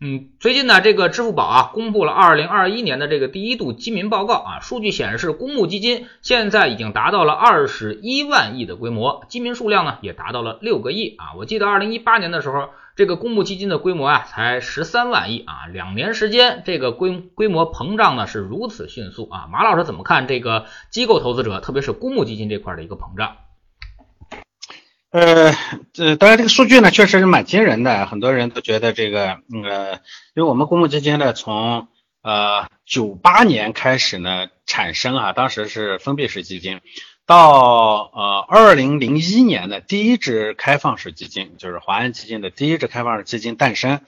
嗯，最近呢，这个支付宝啊，公布了二零二一年的这个第一度基民报告啊，数据显示，公募基金现在已经达到了二十一万亿的规模，基民数量呢也达到了六个亿啊。我记得二零一八年的时候，这个公募基金的规模啊才十三万亿啊，两年时间这个规规模膨胀呢是如此迅速啊。马老师怎么看这个机构投资者，特别是公募基金这块的一个膨胀？呃，这当然这个数据呢，确实是蛮惊人的。很多人都觉得这个，呃，因为我们公募基金呢，从呃九八年开始呢产生啊，当时是封闭式基金，到呃二零零一年的第一支开放式基金，就是华安基金的第一支开放式基金诞生。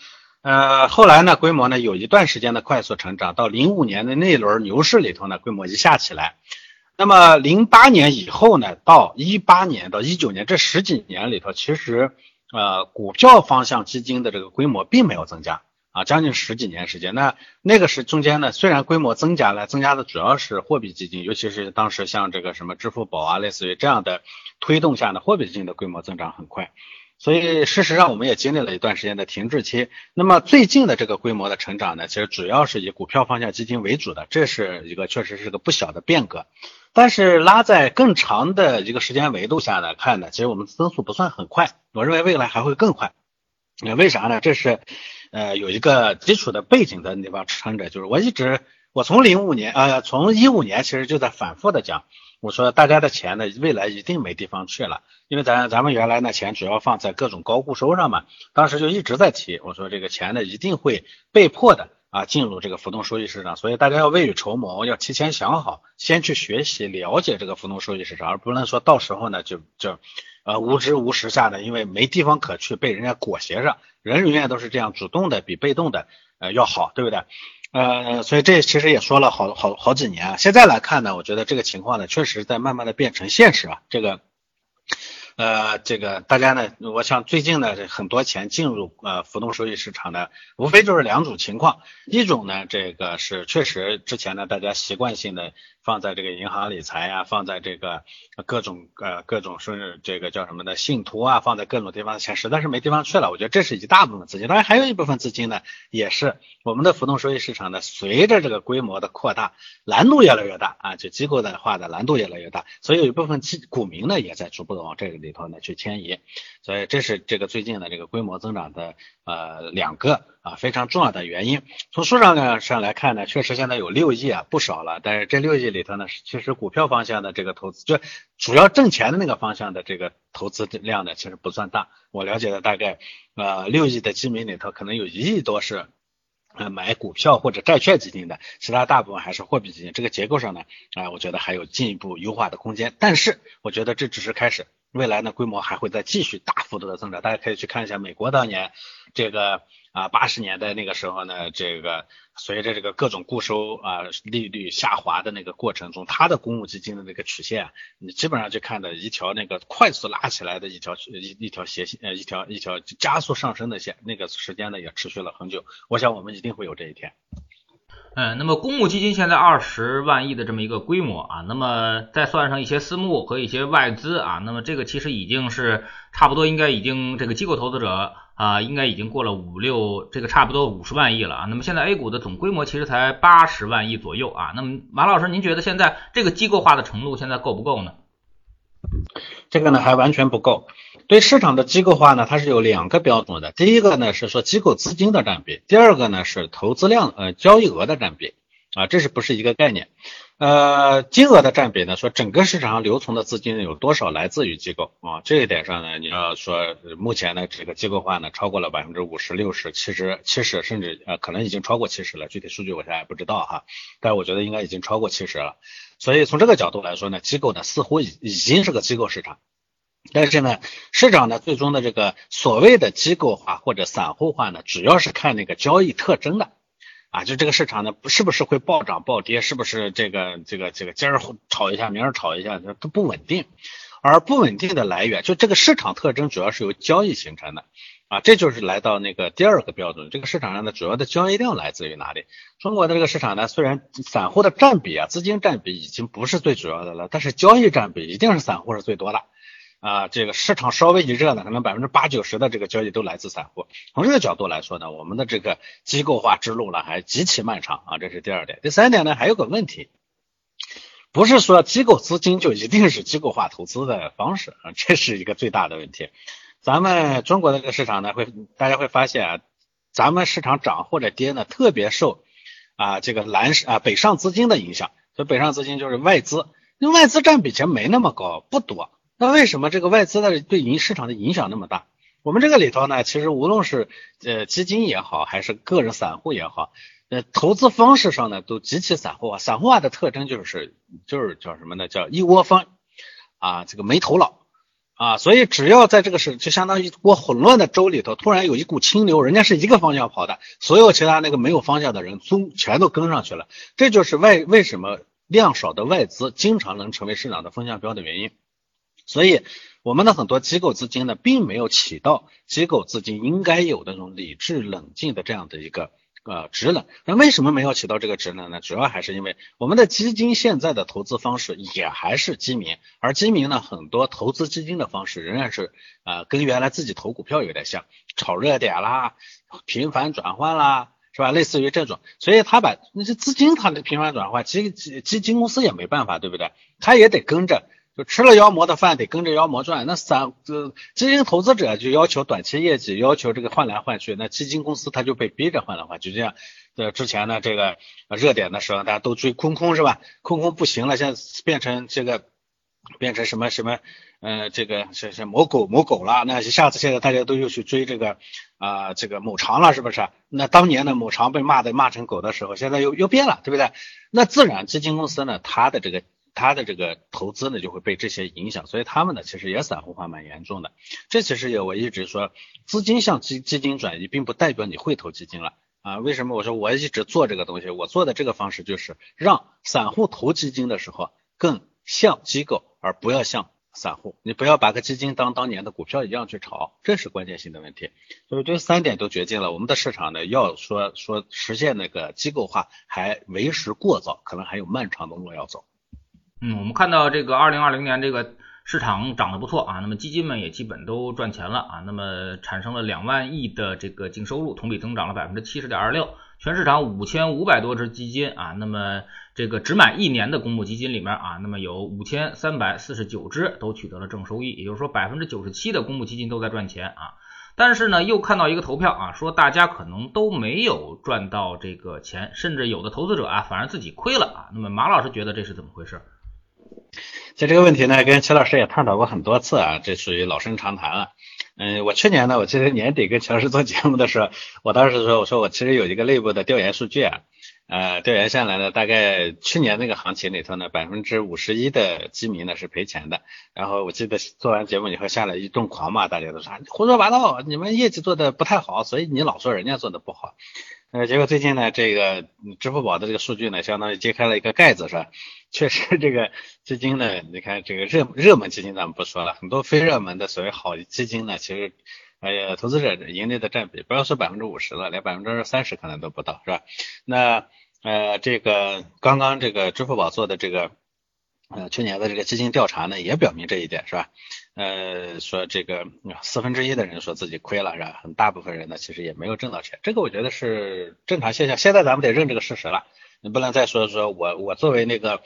呃，后来呢，规模呢有一段时间的快速成长，到零五年的那轮牛市里头呢，规模一下起来。那么零八年以后呢，到一八年到一九年这十几年里头，其实呃股票方向基金的这个规模并没有增加啊，将近十几年时间。那那个是中间呢，虽然规模增加了，增加的主要是货币基金，尤其是当时像这个什么支付宝啊，类似于这样的推动下呢，货币基金的规模增长很快。所以事实上我们也经历了一段时间的停滞期。那么最近的这个规模的成长呢，其实主要是以股票方向基金为主的，这是一个确实是个不小的变革。但是拉在更长的一个时间维度下来看呢，其实我们增速不算很快，我认为未来还会更快。那为啥呢？这是呃有一个基础的背景的地方撑着，就是我一直我从零五年呃从一五年其实就在反复的讲，我说大家的钱呢未来一定没地方去了，因为咱咱们原来呢钱主要放在各种高固收上嘛，当时就一直在提，我说这个钱呢一定会被迫的。啊，进入这个浮动收益市场，所以大家要未雨绸缪，要提前想好，先去学习了解这个浮动收益市场，而不能说到时候呢就就呃无知无识下的，因为没地方可去，被人家裹挟着。人永远都是这样，主动的比被动的呃要好，对不对？呃，所以这其实也说了好好好几年啊，现在来看呢，我觉得这个情况呢，确实在慢慢的变成现实啊，这个。呃，这个大家呢，我想最近呢，很多钱进入呃浮动收益市场的，无非就是两种情况，一种呢，这个是确实之前呢，大家习惯性的放在这个银行理财呀，放在这个各种呃各种是这个叫什么的信托啊，放在各种地方的钱实在是没地方去了，我觉得这是一大部分资金，当然还有一部分资金呢，也是我们的浮动收益市场呢，随着这个规模的扩大，难度越来越大啊，就机构的话的难度越来越大，所以有一部分基股民呢，也在逐步的往这个。里头呢去迁移，所以这是这个最近的这个规模增长的呃两个啊非常重要的原因。从数量上来看呢，确实现在有六亿啊不少了，但是这六亿里头呢，其实股票方向的这个投资，就主要挣钱的那个方向的这个投资量呢，其实不算大。我了解的大概呃六亿的基民里头，可能有一亿多是呃买股票或者债券基金的，其他大部分还是货币基金。这个结构上呢啊，我觉得还有进一步优化的空间。但是我觉得这只是开始。未来呢，规模还会再继续大幅度的增长，大家可以去看一下美国当年这个啊八十年代那个时候呢，这个随着这个各种固收啊利率下滑的那个过程中，它的公募基金的那个曲线，你基本上就看到一条那个快速拉起来的一条一一条斜线，呃一条一条加速上升的线，那个时间呢也持续了很久，我想我们一定会有这一天。嗯，那么公募基金现在二十万亿的这么一个规模啊，那么再算上一些私募和一些外资啊，那么这个其实已经是差不多应该已经这个机构投资者啊，应该已经过了五六这个差不多五十万亿了啊。那么现在 A 股的总规模其实才八十万亿左右啊。那么马老师，您觉得现在这个机构化的程度现在够不够呢？这个呢还完全不够。对市场的机构化呢，它是有两个标准的。第一个呢是说机构资金的占比，第二个呢是投资量呃交易额的占比啊，这是不是一个概念？呃，金额的占比呢，说整个市场上留存的资金有多少来自于机构啊？这一点上呢，你要说目前呢这个机构化呢，超过了百分之五十、六十、七十、七十，甚至呃可能已经超过七十了。具体数据我现在不知道哈，但我觉得应该已经超过七十了。所以从这个角度来说呢，机构呢似乎已已经是个机构市场。但是呢，市场呢最终的这个所谓的机构化或者散户化呢，主要是看那个交易特征的，啊，就这个市场呢不是不是会暴涨暴跌，是不是这个这个这个今儿炒一下，明儿炒一下，都不稳定。而不稳定的来源，就这个市场特征主要是由交易形成的。啊，这就是来到那个第二个标准，这个市场上的主要的交易量来自于哪里？中国的这个市场呢，虽然散户的占比啊，资金占比已经不是最主要的了，但是交易占比一定是散户是最多的。啊，这个市场稍微一热呢，可能百分之八九十的这个交易都来自散户。从这个角度来说呢，我们的这个机构化之路呢还极其漫长啊，这是第二点。第三点呢，还有个问题，不是说机构资金就一定是机构化投资的方式啊，这是一个最大的问题。咱们中国的这个市场呢，会大家会发现啊，咱们市场涨或者跌呢，特别受啊这个南啊北上资金的影响。所以北上资金就是外资，那外资占比其实没那么高，不多。那为什么这个外资的对影市场的影响那么大？我们这个里头呢，其实无论是呃基金也好，还是个人散户也好，呃投资方式上呢都极其散户化。散户化的特征就是就是叫什么呢？叫一窝蜂啊，这个没头脑啊。所以只要在这个是就相当于一锅混乱的粥里头，突然有一股清流，人家是一个方向跑的，所有其他那个没有方向的人都全都跟上去了。这就是外为什么量少的外资经常能成为市场的风向标的原因。所以，我们的很多机构资金呢，并没有起到机构资金应该有的那种理智冷静的这样的一个呃职能。那为什么没有起到这个职能呢？主要还是因为我们的基金现在的投资方式也还是基民，而基民呢，很多投资基金的方式仍然是呃跟原来自己投股票有点像，炒热点啦，频繁转换啦，是吧？类似于这种，所以他把那些资金它的频繁转换，基基基金公司也没办法，对不对？他也得跟着。吃了妖魔的饭，得跟着妖魔转。那散这基金投资者就要求短期业绩，要求这个换来换去。那基金公司他就被逼着换来换去。这样，呃之前呢，这个热点的时候，大家都追空空是吧？空空不行了，现在变成这个，变成什么什么，呃，这个是是某狗某狗了。那下子现在大家都又去追这个啊，这个某长了，是不是？那当年的某长被骂的骂成狗的时候，现在又又变了，对不对？那自然基金公司呢，它的这个。他的这个投资呢，就会被这些影响，所以他们呢，其实也散户化蛮严重的。这其实也我一直说，资金向基基金转移，并不代表你会投基金了啊。为什么我说我一直做这个东西？我做的这个方式就是让散户投基金的时候更像机构，而不要像散户。你不要把个基金当当年的股票一样去炒，这是关键性的问题。所以这三点都决定了我们的市场呢，要说说实现那个机构化还为时过早，可能还有漫长的路要走。嗯，我们看到这个二零二零年这个市场涨得不错啊，那么基金们也基本都赚钱了啊，那么产生了两万亿的这个净收入，同比增长了百分之七十点二六。全市场五千五百多只基金啊，那么这个只买一年的公募基金里面啊，那么有五千三百四十九只都取得了正收益，也就是说百分之九十七的公募基金都在赚钱啊。但是呢，又看到一个投票啊，说大家可能都没有赚到这个钱，甚至有的投资者啊反而自己亏了啊。那么马老师觉得这是怎么回事？其实这个问题呢，跟齐老师也探讨过很多次啊，这属于老生常谈了。嗯，我去年呢，我记得年底跟齐老师做节目的时候，我当时说，我说我其实有一个内部的调研数据啊，呃，调研下来呢，大概去年那个行情里头呢，百分之五十一的基民呢是赔钱的。然后我记得做完节目以后下来一顿狂骂，大家都说胡说八道，你们业绩做的不太好，所以你老说人家做的不好。呃，结果最近呢，这个支付宝的这个数据呢，相当于揭开了一个盖子，是吧？确实，这个基金呢，你看这个热热门基金咱们不说了，很多非热门的所谓好基金呢，其实，哎呀，投资者盈利的占比不要说百分之五十了，连百分之三十可能都不到，是吧？那呃，这个刚刚这个支付宝做的这个呃去年的这个基金调查呢，也表明这一点，是吧？呃，说这个四分之一的人说自己亏了，是吧？很大部分人呢，其实也没有挣到钱，这个我觉得是正常现象。现在咱们得认这个事实了，你不能再说说我我作为那个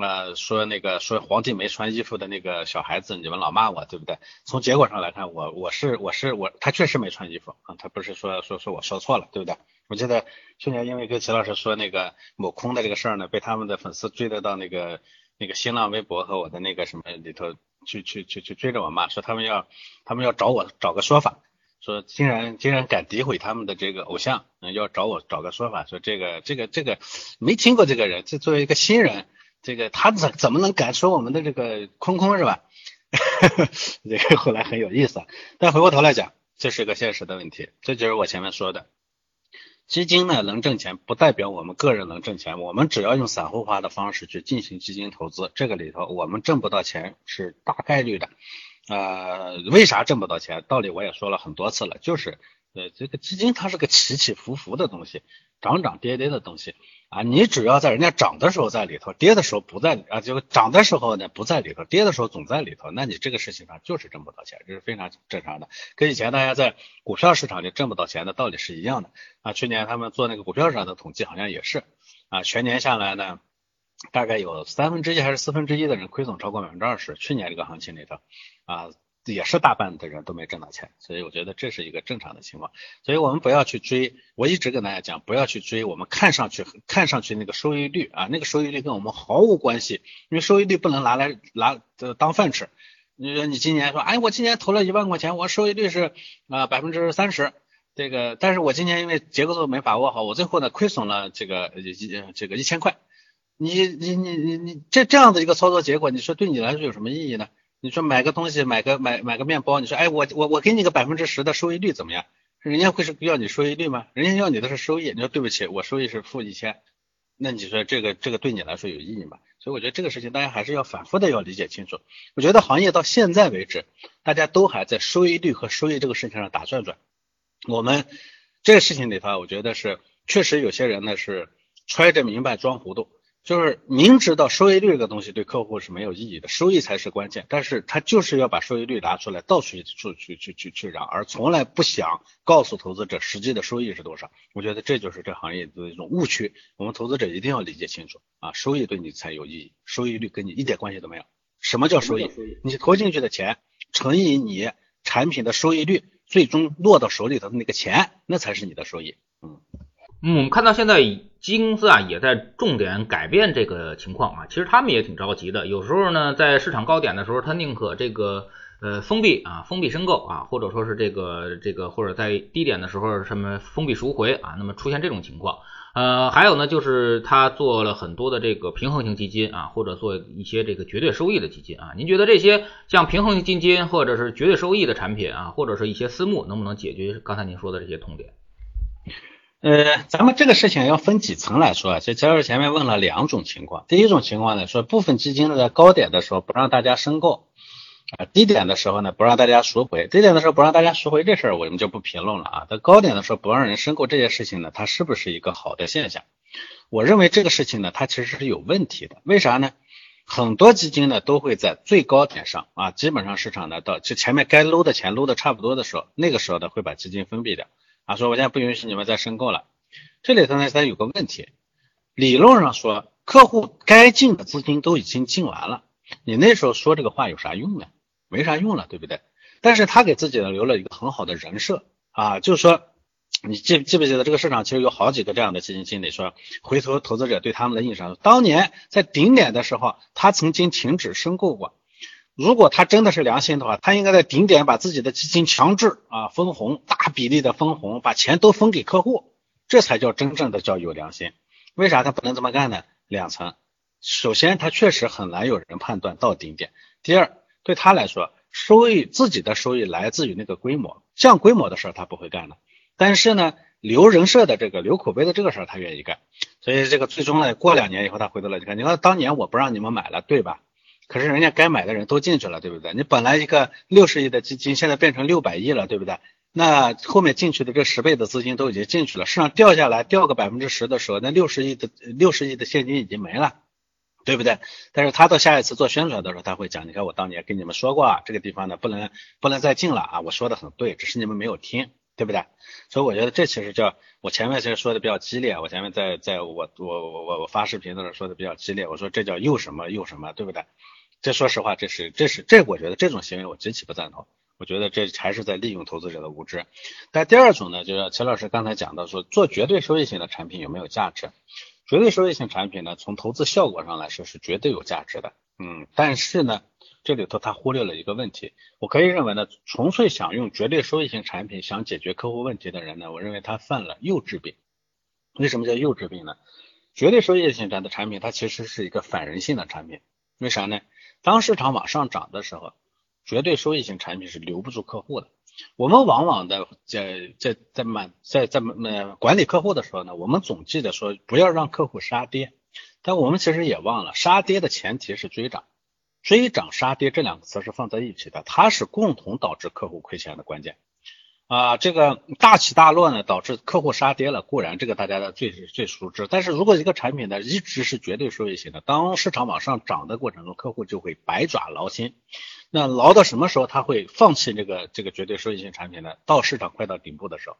呃说那个说皇帝没穿衣服的那个小孩子，你们老骂我，对不对？从结果上来看，我我是我是我，他确实没穿衣服啊，他不是说说说我说错了，对不对？我记得去年因为跟齐老师说那个某空的这个事儿呢，被他们的粉丝追得到那个那个新浪微博和我的那个什么里头。去去去去追着我骂，说他们要他们要找我找个说法，说竟然竟然敢诋毁他们的这个偶像，嗯，要找我找个说法，说这个这个这个没听过这个人，这作为一个新人，这个他怎怎么能敢说我们的这个空空是吧？这个后来很有意思，但回过头来讲，这是个现实的问题，这就是我前面说的。基金呢能挣钱，不代表我们个人能挣钱。我们只要用散户化的方式去进行基金投资，这个里头我们挣不到钱是大概率的呃，为啥挣不到钱？道理我也说了很多次了，就是呃，这个基金它是个起起伏伏的东西，涨涨跌跌的东西啊。你只要在人家涨的时候在里头，跌的时候不在啊，就涨的时候呢不在里头，跌的时候总在里头，那你这个事情上就是挣不到钱，这是非常正常的。跟以前大家在股票市场里挣不到钱的道理是一样的啊。去年他们做那个股票市场的统计，好像也是啊，全年下来呢，大概有三分之一还是四分之一的人亏损超过百分之二十。去年这个行情里头。啊，也是大半的人都没挣到钱，所以我觉得这是一个正常的情况。所以我们不要去追，我一直跟大家讲，不要去追我们看上去看上去那个收益率啊，那个收益率跟我们毫无关系，因为收益率不能拿来拿当饭吃。你说你今年说，哎，我今年投了一万块钱，我收益率是啊百分之三十，这个，但是我今年因为结构都没把握好，我最后呢亏损了这个一这个一千块，你你你你你这这样的一个操作结果，你说对你来说有什么意义呢？你说买个东西，买个买买个面包，你说，哎，我我我给你个百分之十的收益率怎么样？人家会是要你收益率吗？人家要你的是收益。你说对不起，我收益是负一千，那你说这个这个对你来说有意义吗？所以我觉得这个事情大家还是要反复的要理解清楚。我觉得行业到现在为止，大家都还在收益率和收益这个事情上打转转。我们这个事情里头，我觉得是确实有些人呢是揣着明白装糊涂。就是明知道收益率这个东西对客户是没有意义的，收益才是关键。但是他就是要把收益率拿出来，到处去去去去去让，而从来不想告诉投资者实际的收益是多少。我觉得这就是这行业的一种误区。我们投资者一定要理解清楚啊，收益对你才有意义，收益率跟你一点关系都没有。什么叫收益？你投进去的钱乘以你产品的收益率，最终落到手里头的那个钱，那才是你的收益。嗯。嗯，我们看到现在基金公司啊也在重点改变这个情况啊，其实他们也挺着急的。有时候呢，在市场高点的时候，他宁可这个呃封闭啊，封闭申购啊，或者说是这个这个，或者在低点的时候什么封闭赎回啊，那么出现这种情况。呃，还有呢，就是他做了很多的这个平衡型基金啊，或者做一些这个绝对收益的基金啊。您觉得这些像平衡型基金或者是绝对收益的产品啊，或者是一些私募，能不能解决刚才您说的这些痛点？呃，咱们这个事情要分几层来说啊。就教授前面问了两种情况，第一种情况呢，说部分基金呢在高点的时候不让大家申购，啊，低点的时候呢不让大家赎回。低点的时候不让大家赎回这事儿，我们就不评论了啊。在高点的时候不让人申购这件事情呢，它是不是一个好的现象？我认为这个事情呢，它其实是有问题的。为啥呢？很多基金呢都会在最高点上啊，基本上市场呢到就前面该搂的钱搂的差不多的时候，那个时候呢会把基金封闭掉。啊，说我现在不允许你们再申购了。这里头呢，它有个问题，理论上说，客户该进的资金都已经进完了，你那时候说这个话有啥用呢？没啥用了，对不对？但是他给自己呢留了一个很好的人设啊，就是说，你记记不记得这个市场其实有好几个这样的基金经理说，回头投资者对他们的印象，当年在顶点的时候，他曾经停止申购过。如果他真的是良心的话，他应该在顶点把自己的基金强制啊分红，大比例的分红，把钱都分给客户，这才叫真正的叫有良心。为啥他不能这么干呢？两层，首先他确实很难有人判断到顶点。第二，对他来说，收益自己的收益来自于那个规模，降规模的事儿他不会干的。但是呢，留人设的这个留口碑的这个事儿他愿意干。所以这个最终呢，过两年以后他回头来看，你看当年我不让你们买了，对吧？可是人家该买的人都进去了，对不对？你本来一个六十亿的基金，现在变成六百亿了，对不对？那后面进去的这十倍的资金都已经进去了，市场掉下来掉个百分之十的时候，那六十亿的六十亿的现金已经没了，对不对？但是他到下一次做宣传的时候，他会讲，你看我当年跟你们说过啊，这个地方呢不能不能再进了啊，我说的很对，只是你们没有听，对不对？所以我觉得这其实叫我前面其实说的比较激烈，我前面在在我我我我我发视频的时候说的比较激烈，我说这叫又什么又什么，对不对？这说实话，这是这是这，我觉得这种行为我极其不赞同。我觉得这还是在利用投资者的无知。但第二种呢，就是齐老师刚才讲到说，做绝对收益型的产品有没有价值？绝对收益型产品呢，从投资效果上来说是绝对有价值的。嗯，但是呢，这里头他忽略了一个问题。我可以认为呢，纯粹想用绝对收益型产品想解决客户问题的人呢，我认为他犯了幼稚病。为什么叫幼稚病呢？绝对收益型的产品，它其实是一个反人性的产品。为啥呢？当市场往上涨的时候，绝对收益型产品是留不住客户的。我们往往的在在在满在在满管理客户的时候呢，我们总记得说不要让客户杀跌，但我们其实也忘了杀跌的前提是追涨追涨杀跌这两个词是放在一起的，它是共同导致客户亏钱的关键。啊，这个大起大落呢，导致客户杀跌了，固然这个大家的最最熟知。但是如果一个产品呢一直是绝对收益型的，当市场往上涨的过程中，客户就会百爪挠心。那挠到什么时候他会放弃这个这个绝对收益型产品呢？到市场快到顶部的时候，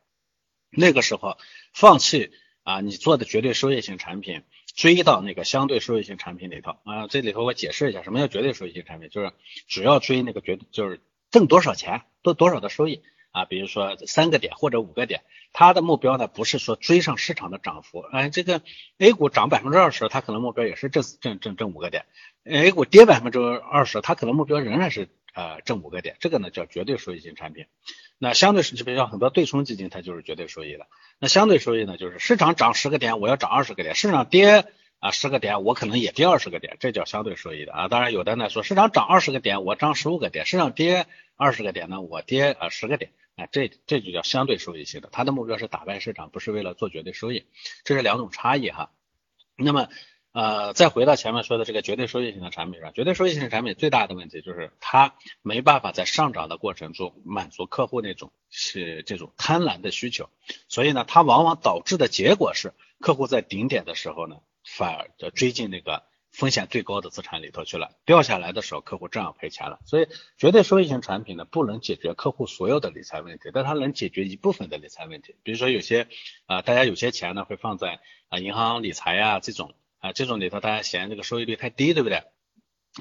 那个时候放弃啊你做的绝对收益型产品，追到那个相对收益型产品里头啊。这里头我解释一下，什么叫绝对收益型产品？就是只要追那个绝就是挣多少钱，多多少的收益。啊，比如说三个点或者五个点，它的目标呢不是说追上市场的涨幅，哎，这个 A 股涨百分之二十，它可能目标也是挣挣挣挣五个点；A 股跌百分之二十，它可能目标仍然是呃挣五个点。这个呢叫绝对收益型产品。那相对是就比如很多对冲基金，它就是绝对收益的。那相对收益呢，就是市场涨十个点，我要涨二十个点；市场跌啊十个点，我可能也跌二十个点，这叫相对收益的啊。当然有的呢说市场涨二十个点，我涨十五个点；市场跌二十个点呢，我跌啊十个点。哎，这这就叫相对收益型的，它的目标是打败市场，不是为了做绝对收益，这是两种差异哈。那么，呃，再回到前面说的这个绝对收益型的产品上，绝对收益型产品最大的问题就是它没办法在上涨的过程中满足客户那种是这种贪婪的需求，所以呢，它往往导致的结果是客户在顶点的时候呢，反而追进那个。风险最高的资产里头去了，掉下来的时候，客户正好赔钱了。所以，绝对收益型产品呢，不能解决客户所有的理财问题，但它能解决一部分的理财问题。比如说，有些啊，大家有些钱呢，会放在啊银行理财呀这种啊这种里头，大家嫌这个收益率太低，对不对？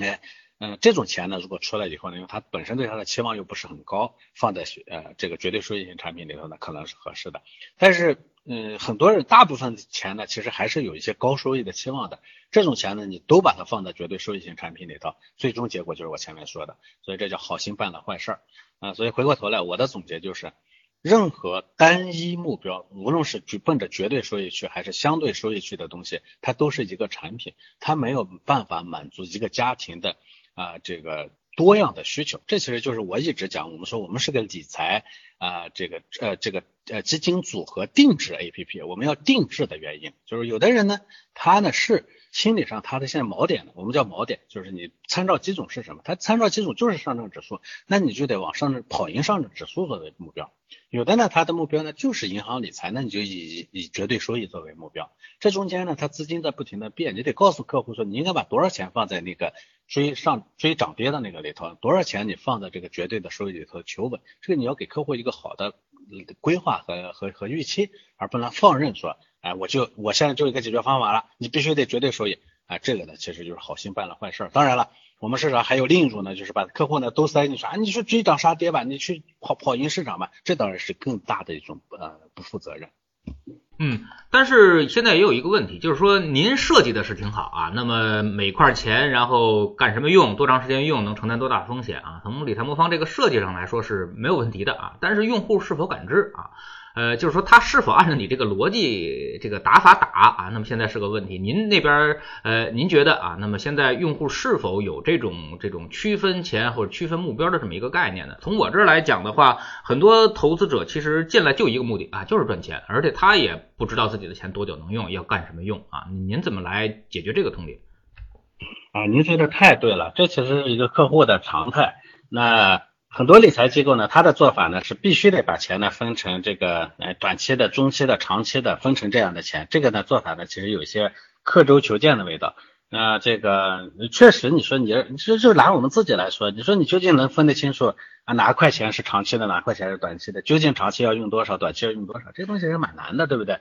哎，嗯，这种钱呢，如果出来以后呢，因为它本身对它的期望又不是很高，放在呃这个绝对收益型产品里头呢，可能是合适的。但是，嗯，很多人大部分钱呢，其实还是有一些高收益的期望的。这种钱呢，你都把它放在绝对收益型产品里头，最终结果就是我前面说的。所以这叫好心办了坏事儿啊。所以回过头来，我的总结就是，任何单一目标，无论是去奔着绝对收益去，还是相对收益去的东西，它都是一个产品，它没有办法满足一个家庭的啊这个。多样的需求，这其实就是我一直讲，我们说我们是个理财啊，这个呃这个呃基金组合定制 A P P，我们要定制的原因，就是有的人呢，他呢是心理上他的现在锚点，我们叫锚点，就是你参照基准是什么？他参照基准就是上证指数，那你就得往上跑赢上证指数作为目标。有的呢，他的目标呢就是银行理财，那你就以以绝对收益作为目标。这中间呢，他资金在不停的变，你得告诉客户说，你应该把多少钱放在那个追上追涨跌的那个里头，多少钱你放在这个绝对的收益里头求稳。这个你要给客户一个好的规划和和和预期，而不能放任说，哎，我就我现在就一个解决方法了，你必须得绝对收益。啊，这个呢，其实就是好心办了坏事。当然了。我们市场还有另一种呢，就是把客户呢都塞进去啊，你去追涨杀跌吧，你去跑跑赢市场吧，这当然是更大的一种呃不负责任。嗯，但是现在也有一个问题，就是说您设计的是挺好啊，那么每块钱然后干什么用，多长时间用，能承担多大风险啊？从理财魔方这个设计上来说是没有问题的啊，但是用户是否感知啊？呃，就是说他是否按照你这个逻辑这个打法打啊？那么现在是个问题。您那边呃，您觉得啊，那么现在用户是否有这种这种区分钱或者区分目标的这么一个概念呢？从我这儿来讲的话，很多投资者其实进来就一个目的啊，就是赚钱，而且他也不知道自己的钱多久能用，要干什么用啊？您怎么来解决这个痛点？啊，您说的太对了，这其实是一个客户的常态。那很多理财机构呢，它的做法呢是必须得把钱呢分成这个呃短期的、中期的、长期的，分成这样的钱。这个呢做法呢其实有些刻舟求剑的味道。那这个确实，你说你你就拿我们自己来说，你说你究竟能分得清楚啊哪块钱是长期的，哪块钱是短期的？究竟长期要用多少，短期要用多少？这东西是蛮难的，对不对？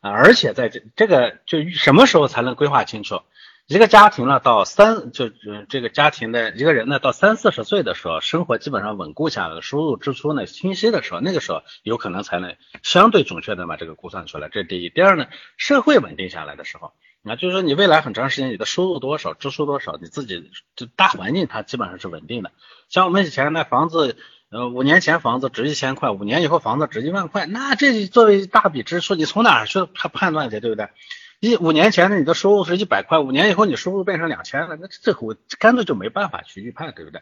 啊，而且在这这个就什么时候才能规划清楚？一个家庭呢，到三就这个家庭的一个人呢，到三四十岁的时候，生活基本上稳固下来，收入支出呢清晰的时候，那个时候有可能才能相对准确的把这个估算出来。这是第一。第二呢，社会稳定下来的时候，那就是说你未来很长时间你的收入多少，支出多少，你自己这大环境它基本上是稳定的。像我们以前那房子，呃，五年前房子值一千块，五年以后房子值一万块，那这作为大笔支出，你从哪去判判断去，对不对？一五年前呢，你的收入是一百块，五年以后你收入变成两千了，那这我干脆就没办法去预判，对不对？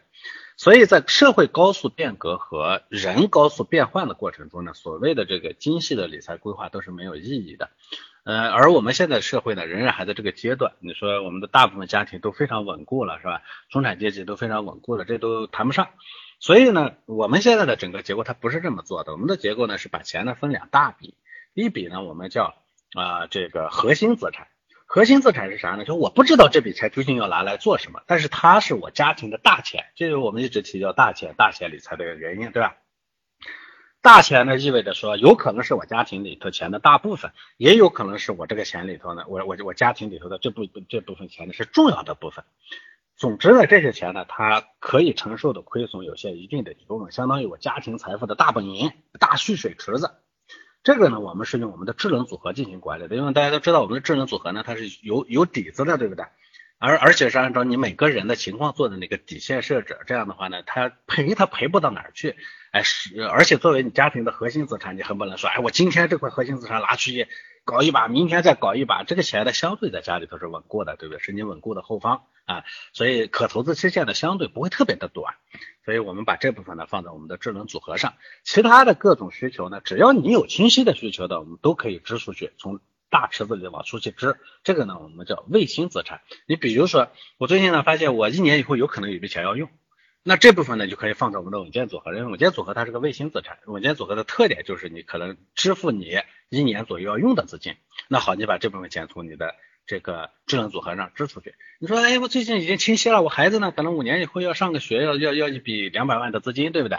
所以在社会高速变革和人高速变换的过程中呢，所谓的这个精细的理财规划都是没有意义的。呃，而我们现在社会呢，仍然还在这个阶段。你说我们的大部分家庭都非常稳固了，是吧？中产阶级都非常稳固了，这都谈不上。所以呢，我们现在的整个结构它不是这么做的。我们的结构呢是把钱呢分两大笔，一笔呢我们叫啊这个核心资产。核心资产是啥呢？就我不知道这笔钱究竟要拿来做什么，但是它是我家庭的大钱，这是我们一直提叫大钱、大钱理财的原因，对吧？大钱呢，意味着说有可能是我家庭里头钱的大部分，也有可能是我这个钱里头呢，我我我家庭里头的这部这部分钱呢是重要的部分。总之呢，这些钱呢，它可以承受的亏损有些一定的比重，相当于我家庭财富的大本营、大蓄水池子。这个呢，我们是用我们的智能组合进行管理的，因为大家都知道，我们的智能组合呢，它是有有底子的，对不对？而而且是按照你每个人的情况做的那个底线设置，这样的话呢，它赔它赔不到哪儿去，哎是，而且作为你家庭的核心资产，你很不能说，哎我今天这块核心资产拿去搞一把，明天再搞一把，这个钱呢相对在家里头是稳固的，对不对？是你稳固的后方啊，所以可投资期限呢相对不会特别的短，所以我们把这部分呢放在我们的智能组合上，其他的各种需求呢，只要你有清晰的需求的，我们都可以支出去，从。大池子里往出去支，这个呢我们叫卫星资产。你比如说，我最近呢发现我一年以后有可能有笔钱要用，那这部分呢就可以放在我们的稳健组合。因为稳健组合它是个卫星资产，稳健组合的特点就是你可能支付你一年左右要用的资金。那好，你把这部分钱从你的。这个智能组合上支出去，你说，哎，我最近已经清晰了，我孩子呢，可能五年以后要上个学，要要要一笔两百万的资金，对不对？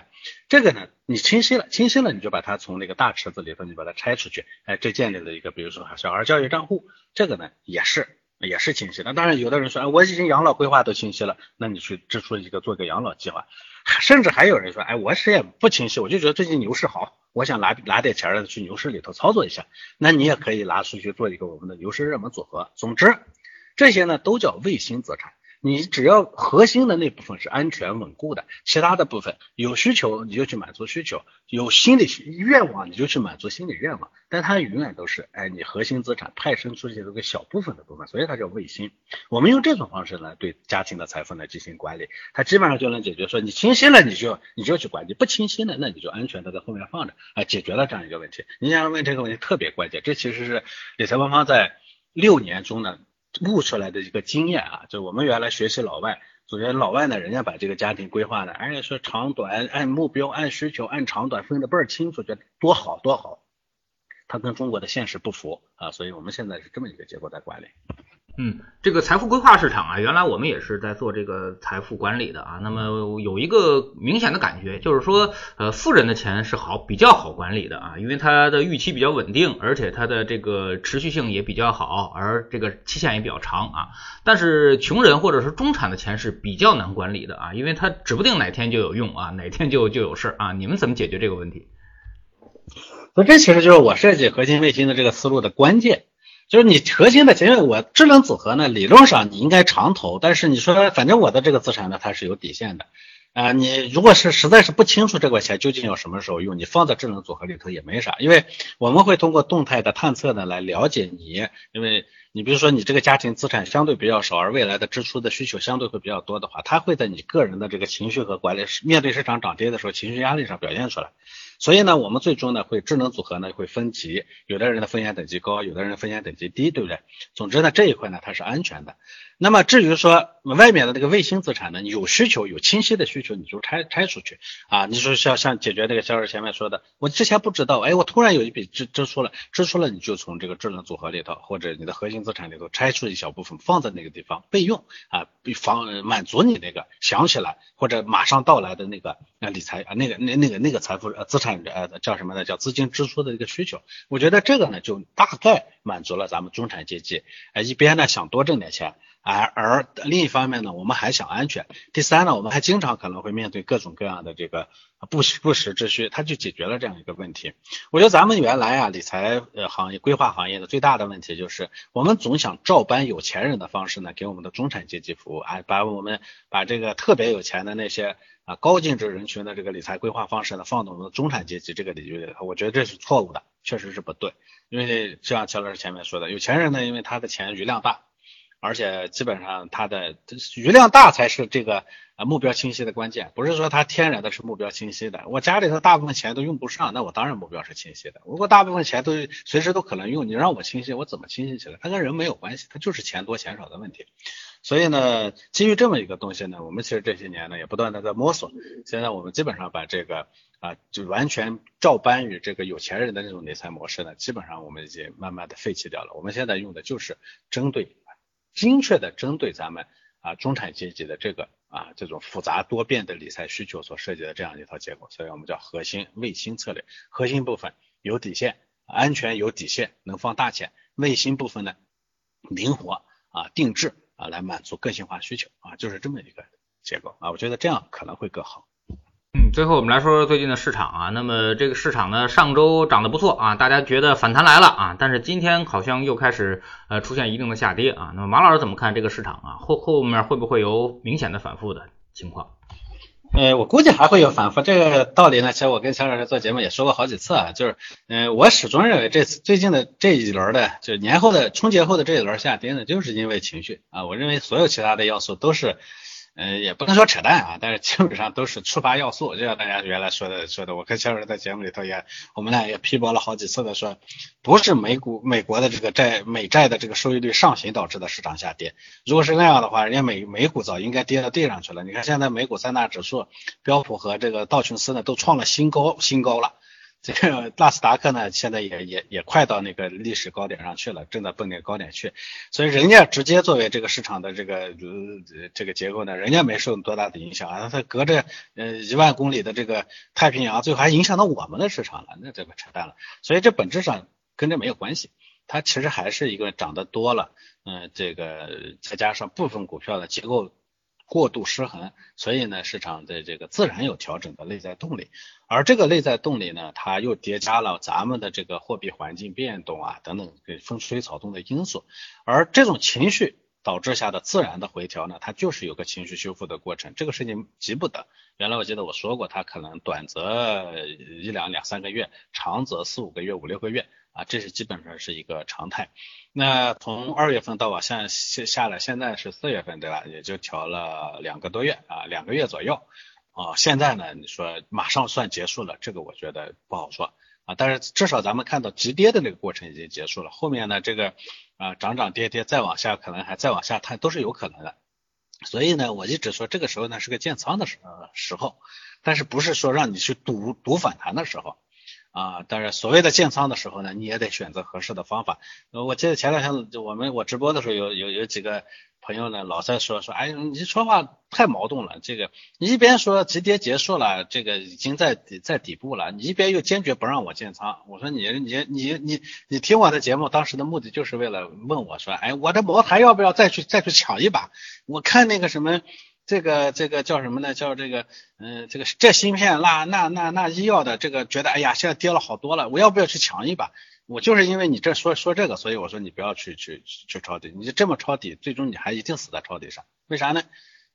这个呢，你清晰了，清晰了，你就把它从那个大池子里头，你把它拆出去，哎，这建立了一个，比如说小孩教育账户，这个呢也是也是清晰的。当然，有的人说，哎，我已经养老规划都清晰了，那你去支出一个做一个养老计划。甚至还有人说，哎，我谁也不清晰，我就觉得最近牛市好，我想拿拿点钱儿去牛市里头操作一下，那你也可以拿出去做一个我们的牛市热门组合。总之，这些呢都叫卫星资产。你只要核心的那部分是安全稳固的，其他的部分有需求你就去满足需求，有心理愿望你就去满足心理愿望，但它永远都是哎你核心资产派生出去这个小部分的部分，所以它叫卫星。我们用这种方式呢对家庭的财富呢进行管理，它基本上就能解决说你清晰了你就你就去管，你不清晰了那你就安全的在后面放着啊，解决了这样一个问题。你想问这个问题特别关键，这其实是理财官方在六年中呢。悟出来的一个经验啊，就我们原来学习老外，首先老外呢，人家把这个家庭规划的，哎说长短按目标、按需求、按长短分的倍儿清楚，觉得多好多好，他跟中国的现实不符啊，所以我们现在是这么一个结构在管理。嗯，这个财富规划市场啊，原来我们也是在做这个财富管理的啊。那么有一个明显的感觉，就是说，呃，富人的钱是好，比较好管理的啊，因为它的预期比较稳定，而且它的这个持续性也比较好，而这个期限也比较长啊。但是穷人或者是中产的钱是比较难管理的啊，因为他指不定哪天就有用啊，哪天就就有事啊。你们怎么解决这个问题？所以这其实就是我设计核心卫星的这个思路的关键。就是你核心的钱，因为我智能组合呢，理论上你应该长投，但是你说反正我的这个资产呢，它是有底线的啊。你如果是实在是不清楚这块钱究竟要什么时候用，你放在智能组合里头也没啥，因为我们会通过动态的探测呢来了解你，因为你比如说你这个家庭资产相对比较少，而未来的支出的需求相对会比较多的话，它会在你个人的这个情绪和管理面对市场涨跌的时候情绪压力上表现出来。所以呢，我们最终呢会智能组合呢会分级，有的人的风险等级高，有的人风险等级低，对不对？总之呢这一块呢它是安全的。那么至于说外面的那个卫星资产呢，有需求有清晰的需求你就拆拆出去啊。你说像像解决那个销售前面说的，我之前不知道，哎，我突然有一笔支支出了，支出了你就从这个智能组合里头或者你的核心资产里头拆出一小部分放在那个地方备用啊，防满足你那个想起来或者马上到来的那个啊理财啊那个那那个那个财富呃资产。呃，叫什么呢？叫资金支出的一个需求。我觉得这个呢，就大概满足了咱们中产阶级。呃，一边呢想多挣点钱，而而另一方面呢，我们还想安全。第三呢，我们还经常可能会面对各种各样的这个不不时之需，它就解决了这样一个问题。我觉得咱们原来啊，理财呃行业规划行业的最大的问题就是，我们总想照搬有钱人的方式呢，给我们的中产阶级服务，哎，把我们把这个特别有钱的那些。啊，高净值人群的这个理财规划方式呢，放到我们的中产阶级这个领域里头，我觉得这是错误的，确实是不对。因为就像乔老师前面说的，有钱人呢，因为他的钱余量大，而且基本上它的余量大才是这个呃目标清晰的关键，不是说它天然的是目标清晰的。我家里头大部分钱都用不上，那我当然目标是清晰的。如果大部分钱都随时都可能用，你让我清晰，我怎么清晰起来？它跟人没有关系，它就是钱多钱少的问题。所以呢，基于这么一个东西呢，我们其实这些年呢也不断的在摸索。现在我们基本上把这个啊，就完全照搬于这个有钱人的那种理财模式呢，基本上我们已经慢慢的废弃掉了。我们现在用的就是针对。精确的针对咱们啊中产阶级的这个啊这种复杂多变的理财需求所设计的这样一套结构，所以我们叫核心卫星策略。核心部分有底线，安全有底线，能放大钱；卫星部分呢，灵活啊定制啊来满足个性化需求啊，就是这么一个结构啊。我觉得这样可能会更好。嗯，最后我们来说说最近的市场啊。那么这个市场呢，上周涨得不错啊，大家觉得反弹来了啊，但是今天好像又开始呃出现一定的下跌啊。那么马老师怎么看这个市场啊？后后面会不会有明显的反复的情况？呃，我估计还会有反复。这个道理呢，其实我跟乔老师做节目也说过好几次啊，就是嗯，我始终认为这次最近的这一轮的，就是年后的春节后的这一轮下跌呢，就是因为情绪啊。我认为所有其他的要素都是。呃，也不能说扯淡啊，但是基本上都是触发要素，就像大家原来说的说的，我跟肖老师在节目里头也，我们俩也批驳了好几次的说，不是美股美国的这个债美债的这个收益率上行导致的市场下跌，如果是那样的话，人家美美股早应该跌到地上去了。你看现在美股三大指数，标普和这个道琼斯呢都创了新高新高了。这个纳斯达克呢，现在也也也快到那个历史高点上去了，正在奔那个高点去，所以人家直接作为这个市场的这个这个结构呢，人家没受多大的影响啊，它隔着呃一万公里的这个太平洋，最后还影响到我们的市场了，那这个扯淡了。所以这本质上跟这没有关系，它其实还是一个涨得多了，嗯，这个再加上部分股票的结构。过度失衡，所以呢，市场的这个自然有调整的内在动力，而这个内在动力呢，它又叠加了咱们的这个货币环境变动啊等等风吹草动的因素，而这种情绪导致下的自然的回调呢，它就是有个情绪修复的过程，这个事情急不得。原来我记得我说过，它可能短则一两两三个月，长则四五个月五六个月。啊，这是基本上是一个常态。那从二月份到往下下下来，现在是四月份，对吧？也就调了两个多月啊，两个月左右。啊，现在呢，你说马上算结束了，这个我觉得不好说啊。但是至少咱们看到急跌的那个过程已经结束了，后面呢，这个啊涨涨跌跌再往下，可能还再往下探都是有可能的。所以呢，我一直说这个时候呢是个建仓的时时候，但是不是说让你去赌赌反弹的时候。啊，当然所谓的建仓的时候呢，你也得选择合适的方法。我记得前两天我们我直播的时候，有有有几个朋友呢，老在说说，哎，你说话太矛盾了。这个你一边说急跌结束了，这个已经在底在底部了，你一边又坚决不让我建仓。我说你你你你你听我的节目，当时的目的就是为了问我说，哎，我的茅台要不要再去再去抢一把？我看那个什么。这个这个叫什么呢？叫这个，嗯，这个这芯片那那那那医药的这个觉得，哎呀，现在跌了好多了，我要不要去抢一把？我就是因为你这说说这个，所以我说你不要去去去抄底，你就这么抄底，最终你还一定死在抄底上。为啥呢？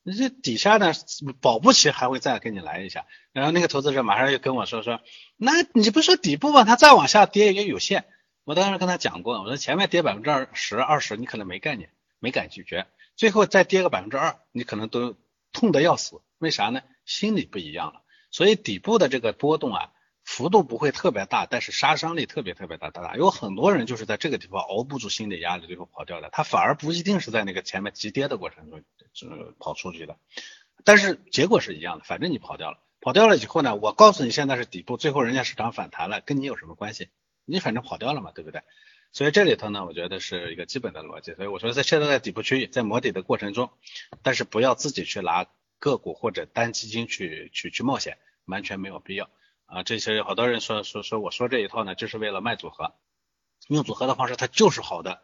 你这底下呢，保不齐还会再给你来一下。然后那个投资者马上又跟我说说，那你不说底部吗？它再往下跌也有限。我当时跟他讲过，我说前面跌百分之二十二十，你可能没概念，没感觉。最后再跌个百分之二，你可能都痛得要死。为啥呢？心理不一样了。所以底部的这个波动啊，幅度不会特别大，但是杀伤力特别特别大。大大有很多人就是在这个地方熬不住心理压力，最后跑掉的。他反而不一定是在那个前面急跌的过程中跑出去的，但是结果是一样的。反正你跑掉了，跑掉了以后呢，我告诉你现在是底部，最后人家市场反弹了，跟你有什么关系？你反正跑掉了嘛，对不对？所以这里头呢，我觉得是一个基本的逻辑。所以我说在现在在底部区域，在摸底的过程中，但是不要自己去拿个股或者单基金去去去冒险，完全没有必要啊。这些好多人说说说我说这一套呢，就是为了卖组合，用组合的方式，它就是好的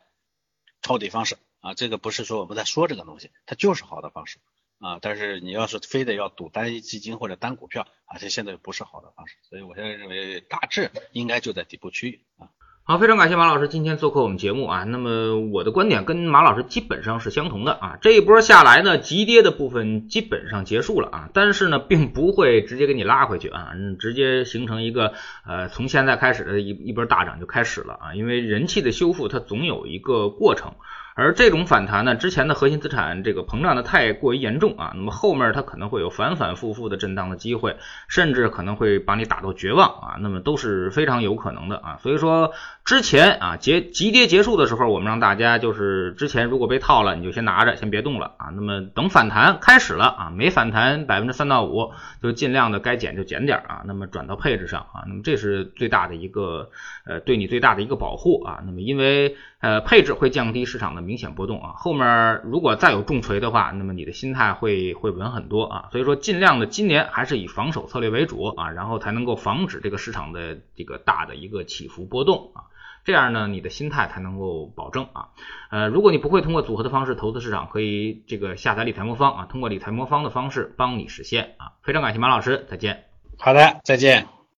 抄底方式啊。这个不是说我们在说这个东西，它就是好的方式啊。但是你要是非得要赌单一基金或者单股票，啊，这现在不是好的方式。所以我现在认为大致应该就在底部区域啊。好，非常感谢马老师今天做客我们节目啊。那么我的观点跟马老师基本上是相同的啊。这一波下来呢，急跌的部分基本上结束了啊，但是呢，并不会直接给你拉回去啊，直接形成一个呃从现在开始的一一波大涨就开始了啊。因为人气的修复它总有一个过程。而这种反弹呢，之前的核心资产这个膨胀的太过于严重啊，那么后面它可能会有反反复复的震荡的机会，甚至可能会把你打到绝望啊，那么都是非常有可能的啊。所以说之前啊结急跌结束的时候，我们让大家就是之前如果被套了，你就先拿着，先别动了啊。那么等反弹开始了啊，没反弹百分之三到五，就尽量的该减就减点啊，那么转到配置上啊，那么这是最大的一个呃对你最大的一个保护啊。那么因为呃配置会降低市场的。明显波动啊，后面如果再有重锤的话，那么你的心态会会稳很多啊，所以说尽量的今年还是以防守策略为主啊，然后才能够防止这个市场的这个大的一个起伏波动啊，这样呢你的心态才能够保证啊。呃，如果你不会通过组合的方式投资市场，可以这个下载理财魔方啊，通过理财魔方的方式帮你实现啊。非常感谢马老师，再见。好的，再见。